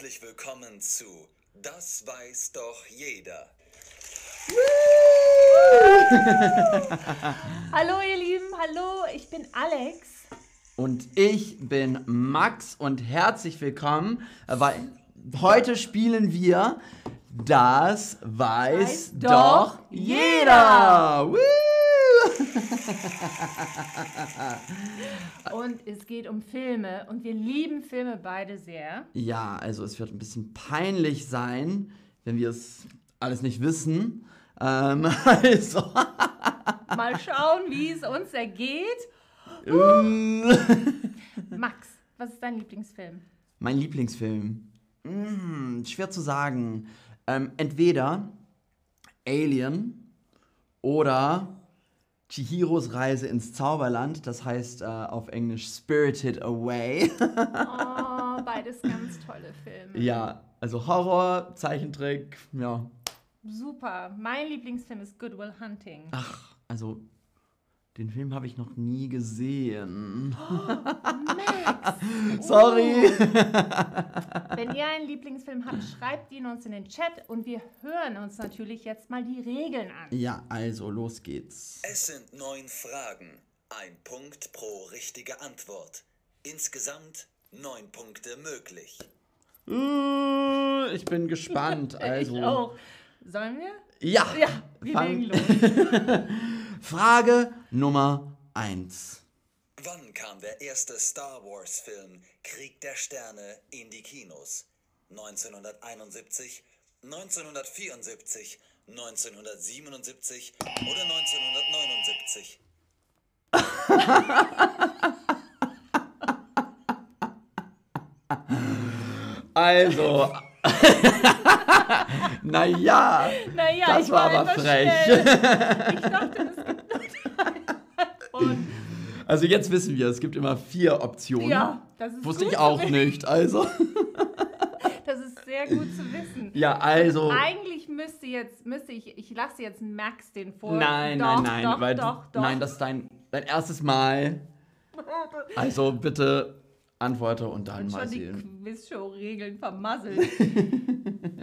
herzlich willkommen zu Das weiß doch jeder. Hallo ihr Lieben, hallo, ich bin Alex. Und ich bin Max und herzlich willkommen, weil heute spielen wir Das weiß, Weiß doch doch jeder. Woo! Und es geht um Filme und wir lieben Filme beide sehr. Ja, also es wird ein bisschen peinlich sein, wenn wir es alles nicht wissen. Ähm, also, Mal schauen, wie es uns ergeht. ähm, Max, was ist dein Lieblingsfilm? mein Lieblingsfilm. Hm, schwer zu sagen. Ähm, entweder Alien oder Chihiros Reise ins Zauberland, das heißt äh, auf Englisch Spirited Away. Oh, beides ganz tolle Filme. ja, also Horror, Zeichentrick, ja. Super. Mein Lieblingsfilm ist Good Will Hunting. Ach, also den Film habe ich noch nie gesehen. Max! Sorry. Wenn ihr einen Lieblingsfilm habt, schreibt ihn uns in den Chat und wir hören uns natürlich jetzt mal die Regeln an. Ja, also los geht's. Es sind neun Fragen. Ein Punkt pro richtige Antwort. Insgesamt neun Punkte möglich. Äh, Ich bin gespannt. Also, Ich auch. Sollen wir? ja, Ja, wir legen los. Frage Nummer 1. Wann kam der erste Star Wars-Film Krieg der Sterne in die Kinos? 1971, 1974, 1977 oder 1979? Also, naja, Naja, das ich war war aber frech. Ich dachte, es gibt nur drei. Also jetzt wissen wir, es gibt immer vier Optionen. ja, das ist Wusste gut ich auch nicht, also. Das ist sehr gut zu wissen. Ja, also. Eigentlich müsste jetzt, müsste ich, ich lasse jetzt Max den vor. Nein, doch, nein, nein, doch, weil doch, doch. nein, das ist dein, dein erstes Mal. Also bitte antworte und dann und mal schon die sehen. Quizshow-Regeln vermasselt.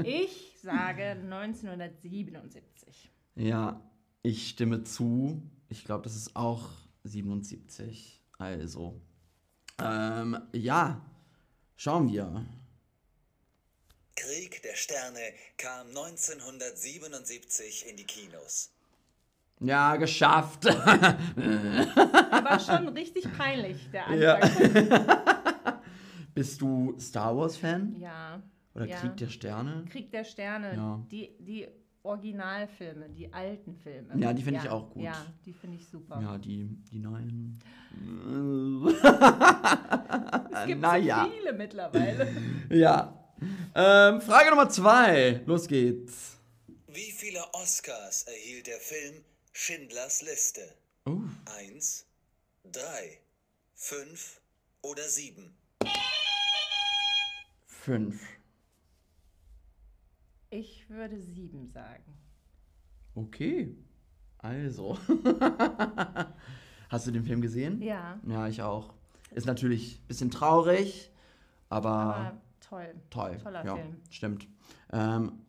ich sage 1977. Ja, ich stimme zu. Ich glaube, das ist auch 77. Also. Ähm, ja. Schauen wir. Krieg der Sterne kam 1977 in die Kinos. Ja, geschafft. Aber schon richtig peinlich, der Ja. Bist du Star Wars-Fan? Ja. Oder ja. Krieg der Sterne? Krieg der Sterne. Ja. Die, die Originalfilme, die alten Filme. Ja, die finde ich auch gut. Ja, die finde ich super. Ja, die, die neuen. es gibt naja. so viele mittlerweile. Ja. Ähm, Frage Nummer zwei. Los geht's. Wie viele Oscars erhielt der Film Schindlers Liste? Oh. Eins, drei, fünf oder sieben? Fünf. Ich würde sieben sagen. Okay. Also. Hast du den Film gesehen? Ja, Ja, ich auch. Ist natürlich ein bisschen traurig, aber, aber toll. toll. Toller ja, Film. Stimmt. Ähm,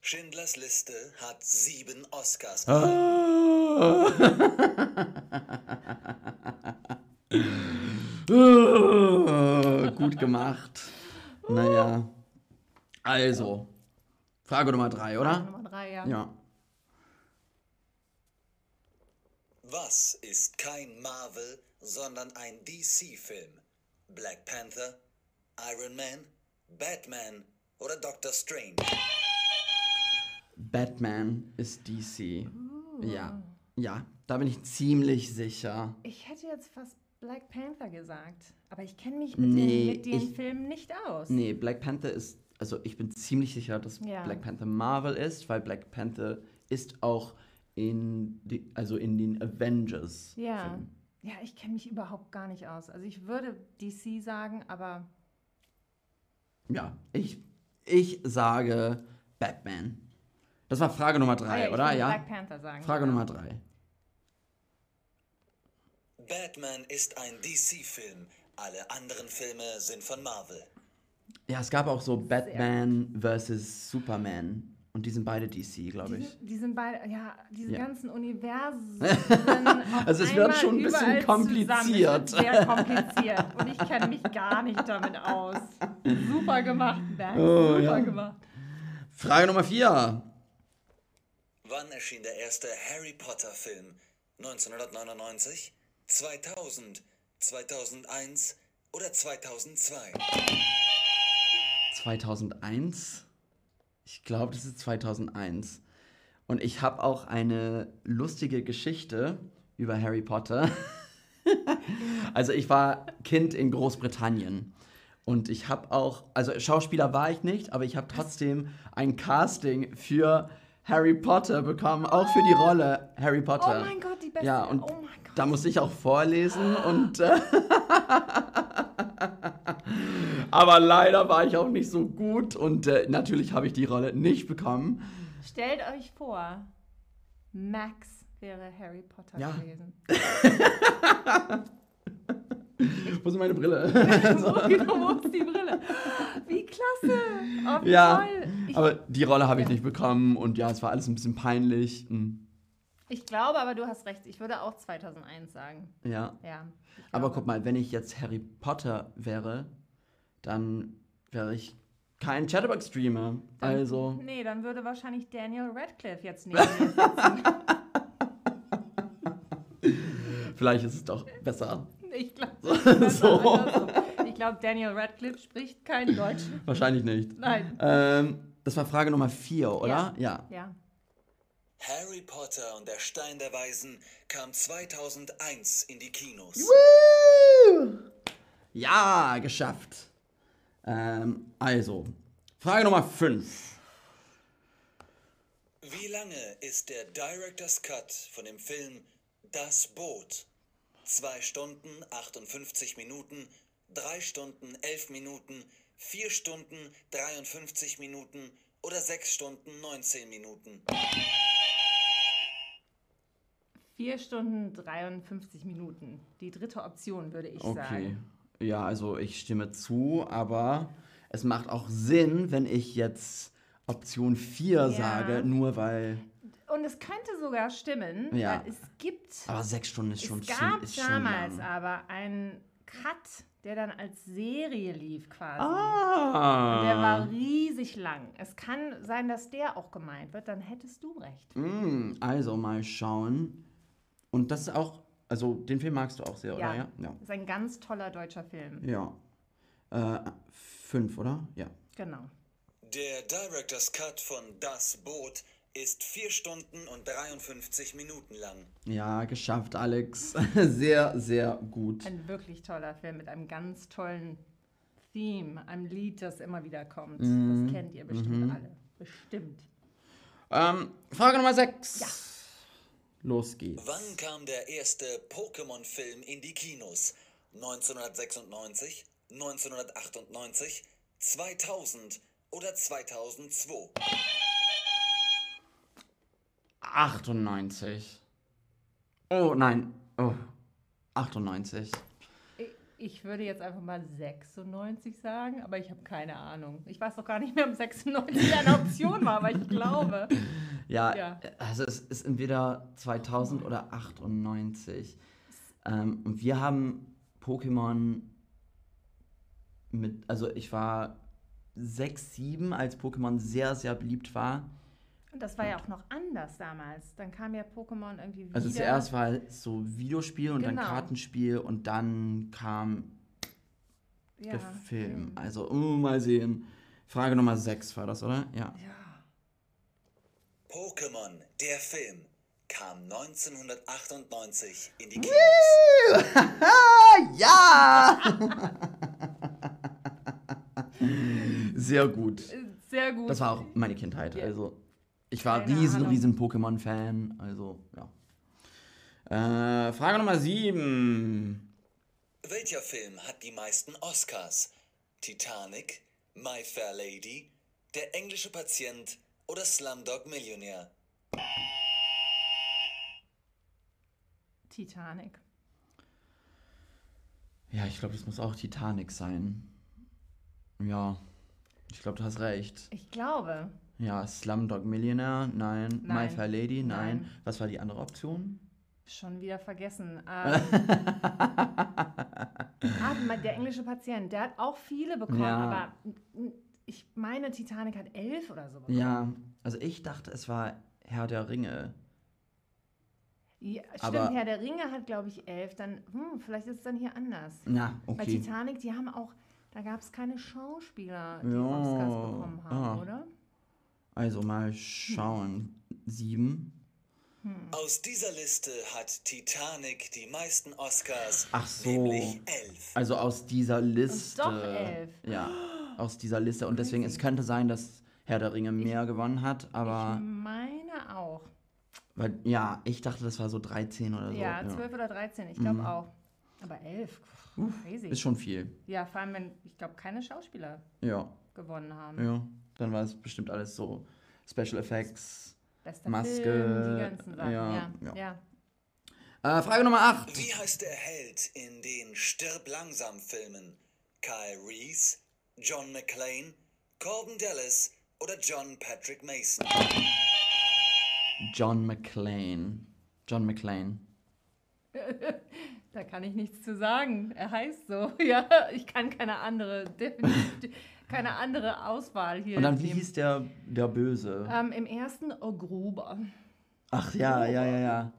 Schindlers Liste hat sieben Oscars. Ah. Gut gemacht. Naja. Also. Frage Nummer drei, oder? Nummer drei, ja. Ja. Was ist kein Marvel, sondern ein DC-Film? Black Panther, Iron Man, Batman oder Doctor Strange? Batman ist DC. Ja. Ja, da bin ich ziemlich sicher. Ich hätte jetzt fast Black Panther gesagt, aber ich kenne mich mit Nee, den, mit den ich- Filmen nicht aus. Nee, Black Panther ist, also ich bin ziemlich sicher, dass Ja. Black Panther Marvel ist, weil Black Panther ist auch in, die, also in den Avengers. Ja. Filmen. Ja, ich kenne mich überhaupt gar nicht aus. Also ich würde DC sagen, aber Ja, ich, ich sage Batman. Das war Frage Nummer Ah drei, ich oder? Ja. Black Panther sagen. Frage ja. Nummer drei. Batman ist ein DC-Film. Alle anderen Filme sind von Marvel. Ja, es gab auch so Batman vs. Superman. Und die sind beide DC, glaube Die, ich. sind- die sind beide, ja, diese Ja. ganzen Universen. Also es wird schon ein bisschen kompliziert. Sehr kompliziert. Und ich kenne mich gar nicht damit aus. Super gemacht, Bernd. Oh, Super ja. gemacht. Frage Nummer 4. Wann erschien der erste Harry Potter Film? 1999, 2000, 2001 oder 2002? 2001. Ich glaube, das ist 2001. Und ich habe auch eine lustige Geschichte über Harry Potter. also ich war Kind in Großbritannien. Und ich habe auch, also Schauspieler war ich nicht, aber ich habe trotzdem ein Casting für Harry Potter bekommen, auch für die Rolle Harry Potter. Oh mein Gott, die beste. Ja, und oh mein Gott. Da musste ich auch vorlesen und. Äh, aber leider war ich auch nicht so gut und äh, natürlich habe ich die Rolle nicht bekommen. Stellt euch vor, Max wäre Harry Potter Ja. gewesen. Wo ist meine Brille? wo, ist die Brille? Wie klasse. Oh, wie ja, toll. Ich, aber die Rolle habe ich Ja. nicht bekommen und ja, es war alles ein bisschen peinlich. Hm, ich glaube aber, du hast recht. Ich würde auch 2001 sagen. Ja, Ja. aber guck mal, wenn ich jetzt Harry Potter wäre, dann wäre ich kein Chatterbox-Streamer. Also, Nee, dann würde wahrscheinlich Daniel Radcliffe jetzt neben mir sitzen. vielleicht ist es doch besser. Ich glaube, So. ich glaube, Daniel Radcliffe spricht kein Deutsch. Wahrscheinlich nicht. Nein. Ähm, das war Frage Nummer 4, oder? Ja. Ja. Harry Potter und der Stein der Weisen kam 2001 in die Kinos. Woo! Ja, geschafft. Ähm, also, Frage Nummer 5. Wie lange ist der Director's Cut von dem Film Das Boot? 2 Stunden 58 Minuten, 3 Stunden 11 Minuten, 4 Stunden 53 Minuten oder 6 Stunden 19 Minuten? 4 Stunden 53 Minuten. Die dritte Option, würde ich Okay. sagen. Ja, also ich stimme zu, aber es macht auch Sinn, wenn ich jetzt Option 4 Ja. sage, nur weil. Und es könnte sogar stimmen, Ja. weil es gibt, Aber sechs Stunden ist schon es gab ist schon damals lang. aber einen Cut, der dann als Serie lief quasi. Ah. Der war riesig lang. Es kann sein, dass der auch gemeint wird, dann hättest du recht. Mm, Also mal schauen. Und das ist auch, also den Film magst du auch sehr, oder? Ja. Ja. Ist ein ganz toller deutscher Film. ja. Äh, fünf, oder? Ja. Genau. Der Director's Cut von Das Boot ist 4 Stunden und 53 Minuten lang. Ja, geschafft, Alex. sehr, sehr gut. Ein wirklich toller Film mit einem ganz tollen Theme, einem Lied, das immer wieder kommt. Mhm. Das kennt ihr bestimmt alle. Bestimmt. Ähm, Frage Nummer sechs. Ja. Los geht's. Wann kam der erste Pokémon-Film in die Kinos? 1996, 1998, 2000 oder 2002? 98. Oh, nein. Oh. 98. Ich- Ich würde jetzt einfach mal 96 sagen, aber ich habe keine Ahnung. Ich weiß doch gar nicht mehr, ob 96 eine Option war, aber ich glaube. Ja, Ja. also es ist entweder 2000 oder 98. Ähm, und wir haben Pokémon mit, also ich war 6, 7, als Pokémon sehr, sehr beliebt war. Und das war ja auch noch anders damals. Dann kam ja Pokémon irgendwie wieder. Also zuerst war es so Videospiel und dann Genau. Kartenspiel und dann kam ja, der Film. hm. Also, uh, mal sehen. Frage Nummer 6 war das, oder? Ja. Ja. Pokémon, der Film, kam 1998 in die Kinos. ja! Sehr gut. Sehr gut. Das war auch meine Kindheit. Ja. Also, ich war Keine riesen, Ahnung. riesen Pokémon-Fan. Also, ja. Äh, Frage Nummer 7. Welcher Film hat die meisten Oscars? Titanic, My Fair Lady, Der englische Patient oder Slumdog Millionär? Ja, ich glaube, du hast recht. Ich glaube. Ja, Slumdog Millionaire, nein. My Nein. Fair Lady, nein. Nein. Was war die andere Option? Schon wieder vergessen. Ähm, ah, der englische Patient, der hat auch viele bekommen, Ja. aber ich meine, Titanic hat elf oder so bekommen. Ja, also ich dachte, es war Herr der Ringe. Ja, stimmt, Aber- Herr der Ringe hat, glaube ich, elf. Dann, hm, vielleicht ist es dann hier anders. Na, Bei okay. Titanic, die haben auch, da gab es keine Schauspieler, die Ja, Oscars bekommen haben, ah. oder? Also mal schauen. Sieben. Aus dieser Liste hat Titanic die meisten Oscars, Ach so. nämlich elf. Also aus dieser Liste. doch elf. Ja, aus dieser Liste. Und deswegen, es könnte sein, dass Herr der Ringe mehr gewonnen hat, aber, Ich meine auch. weil, ja, ich dachte, das war so 13 oder so. ja, 12 oder 13, ich glaube auch. Aber elf, crazy. Mhm. Ist schon viel. Ja, vor allem, wenn, ich glaube, keine Schauspieler Ja, gewonnen haben. ja. Dann war es bestimmt alles so Special Effects. Bester Maske, Film, die ganzen Sachen. ja, Ja, ja. ja. Äh, Frage Nummer 8. Wie heißt der Held in den Stirb langsam Filmen? Kyle Reese, John McClane, Corbin Dallas oder John Patrick Mason? John McClane. John McClane. Da kann ich nichts zu sagen. Er heißt so. Ja, ich kann keine andere, definitiv, keine andere Auswahl hier. Und dann, wie hieß der, der Böse? Ähm, Im ersten oh, Gruber. Ach ja, ja, ja, ja.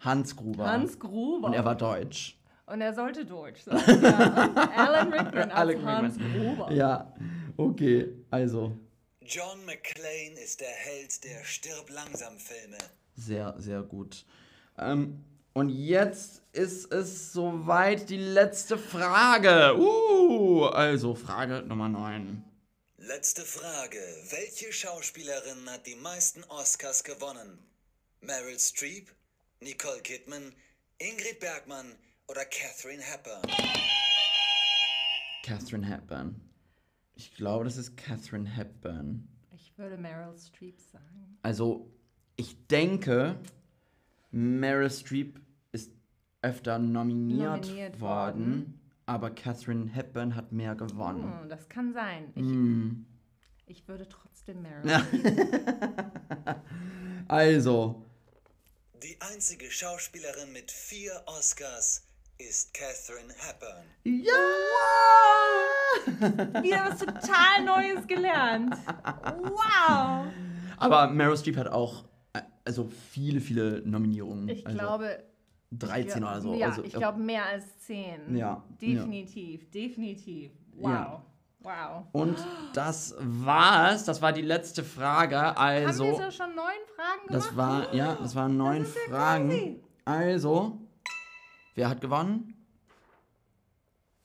Hans Gruber. Hans Gruber. Und er war deutsch. Und er sollte Deutsch sein. Ja. Alan Rickman als Alan Hans Rickman. Gruber. Ja, okay, also John McClane ist der Held der Stirb langsam Filme. sehr, sehr gut. Ähm, und jetzt ist es soweit die letzte Frage. Uh, also Frage Nummer 9. Letzte Frage. Welche Schauspielerin hat die meisten Oscars gewonnen? Meryl Streep, Nicole Kidman, Ingrid Bergmann oder Catherine Hepburn? Catherine Hepburn. Ich glaube, das ist Catherine Hepburn. Ich würde Meryl Streep sagen. Also, ich denke, Meryl Streep ist öfter nominiert, Nominiert worden, worden. aber Catherine Hepburn hat mehr gewonnen. Hm, das kann sein. Ich, Hm. ich würde trotzdem Meryl Ja. Also, Die einzige Schauspielerin mit vier Oscars ist Catherine Hepburn. ja! Wieder was total Neues gelernt. Wow. Aber Meryl Streep hat auch also viele, viele Nominierungen. Ich also glaube. 13 ich oder so. glaub- Ja, also, ich glaube mehr als 10. Ja, Definitiv, definitiv. Wow. Ja. Wow. Und das war's. Das war die letzte Frage. Also. Haben wir so schon neun Fragen gemacht? Das war, ja, das waren neun ist ja Fragen. crazy. Also, wer hat gewonnen?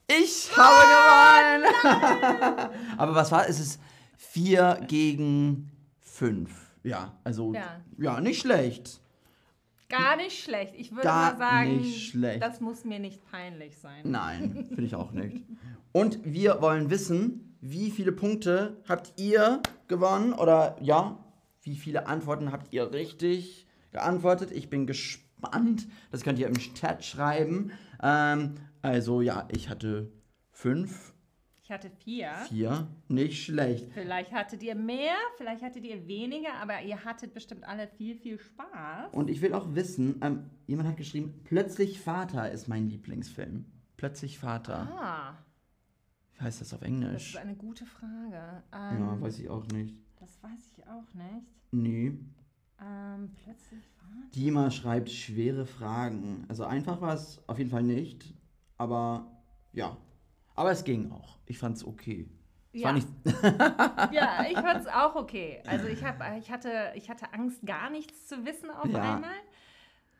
Ich habe gewonnen! Aber was war? Es ist 4 gegen 5. Ja, also, ja, Ja. nicht schlecht. Gar nicht schlecht. Ich würde Gar mal sagen, nicht schlecht. das muss mir nicht peinlich sein. Nein, finde ich auch nicht. Und wir wollen wissen, wie viele Punkte habt ihr gewonnen? Oder ja, wie viele Antworten habt ihr richtig geantwortet? Ich bin gespannt. Das könnt ihr im Chat schreiben. Ähm, also ja, ich hatte fünf, Ich hatte vier. vier, nicht schlecht. Vielleicht hattet ihr mehr, vielleicht hattet ihr weniger, aber ihr hattet bestimmt alle viel, viel Spaß. Und ich will auch wissen, ähm, jemand hat geschrieben, Plötzlich Vater ist mein Lieblingsfilm. Plötzlich Vater. Ah, Wie heißt das auf das Englisch? ist eine gute Frage. Ja, Ähm, weiß ich auch nicht. das weiß ich auch nicht. Nee. Ähm, plötzlich war Dima schreibt schwere Fragen. Also einfach war es auf jeden Fall nicht, aber ja. Aber es ging auch. Ich fand es okay. Es Ja. war nicht. Ja, ich fand es auch okay. Also ich, hab, ich, hatte, ich hatte Angst, gar nichts zu wissen auf Ja. einmal.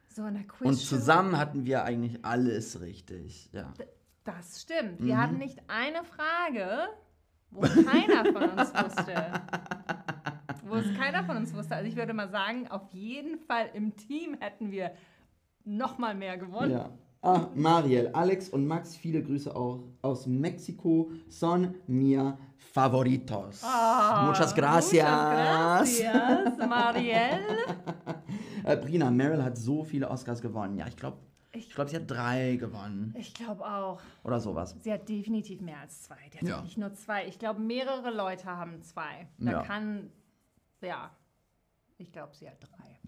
So in der Quiz. Und zusammen hatten wir eigentlich alles richtig. Ja. Das stimmt. Mhm. Wir hatten nicht eine Frage, wo keiner von uns wusste. Wo es keiner von uns wusste. Also ich würde mal sagen, auf jeden Fall im Team hätten wir noch mal mehr gewonnen. ja. Ah, Mariel, Alex und Max, viele Grüße auch aus Mexiko. Son mia favoritos. Ah, Muchas gracias. Muchas gracias, Marielle. Äh, Brina, Meryl hat so viele Oscars gewonnen. Ja, ich glaube, Ich glaube, sie hat drei gewonnen. Ich glaube auch. Oder sowas. Sie hat definitiv mehr als zwei. Die hat Ja. nicht nur zwei. Ich glaube, mehrere Leute haben zwei. Da Ja. kann, ja, ich glaube, sie hat drei.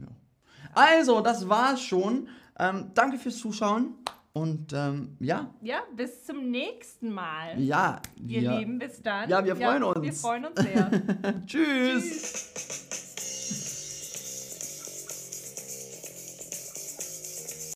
Also, das war's schon. Ähm, danke fürs Zuschauen. Und ähm, ja, Ja, bis zum nächsten Mal. ja. Ihr wir- Lieben, bis dann. Ja, wir freuen Wir uns. freuen uns sehr. Tschüss. Tschüss.